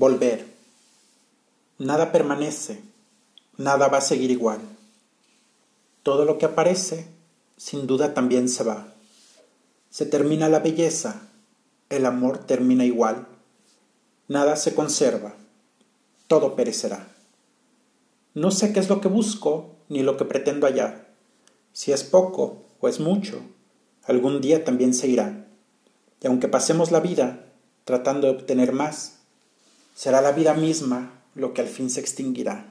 Volver. Nada permanece, nada va a seguir igual. Todo lo que aparece, sin duda también se va. Se termina la belleza, el amor termina igual. Nada se conserva, todo perecerá. No sé qué es lo que busco ni lo que pretendo hallar. Si es poco o es mucho, algún día también se irá. Y aunque pasemos la vida tratando de obtener más, será la vida misma lo que al fin se extinguirá.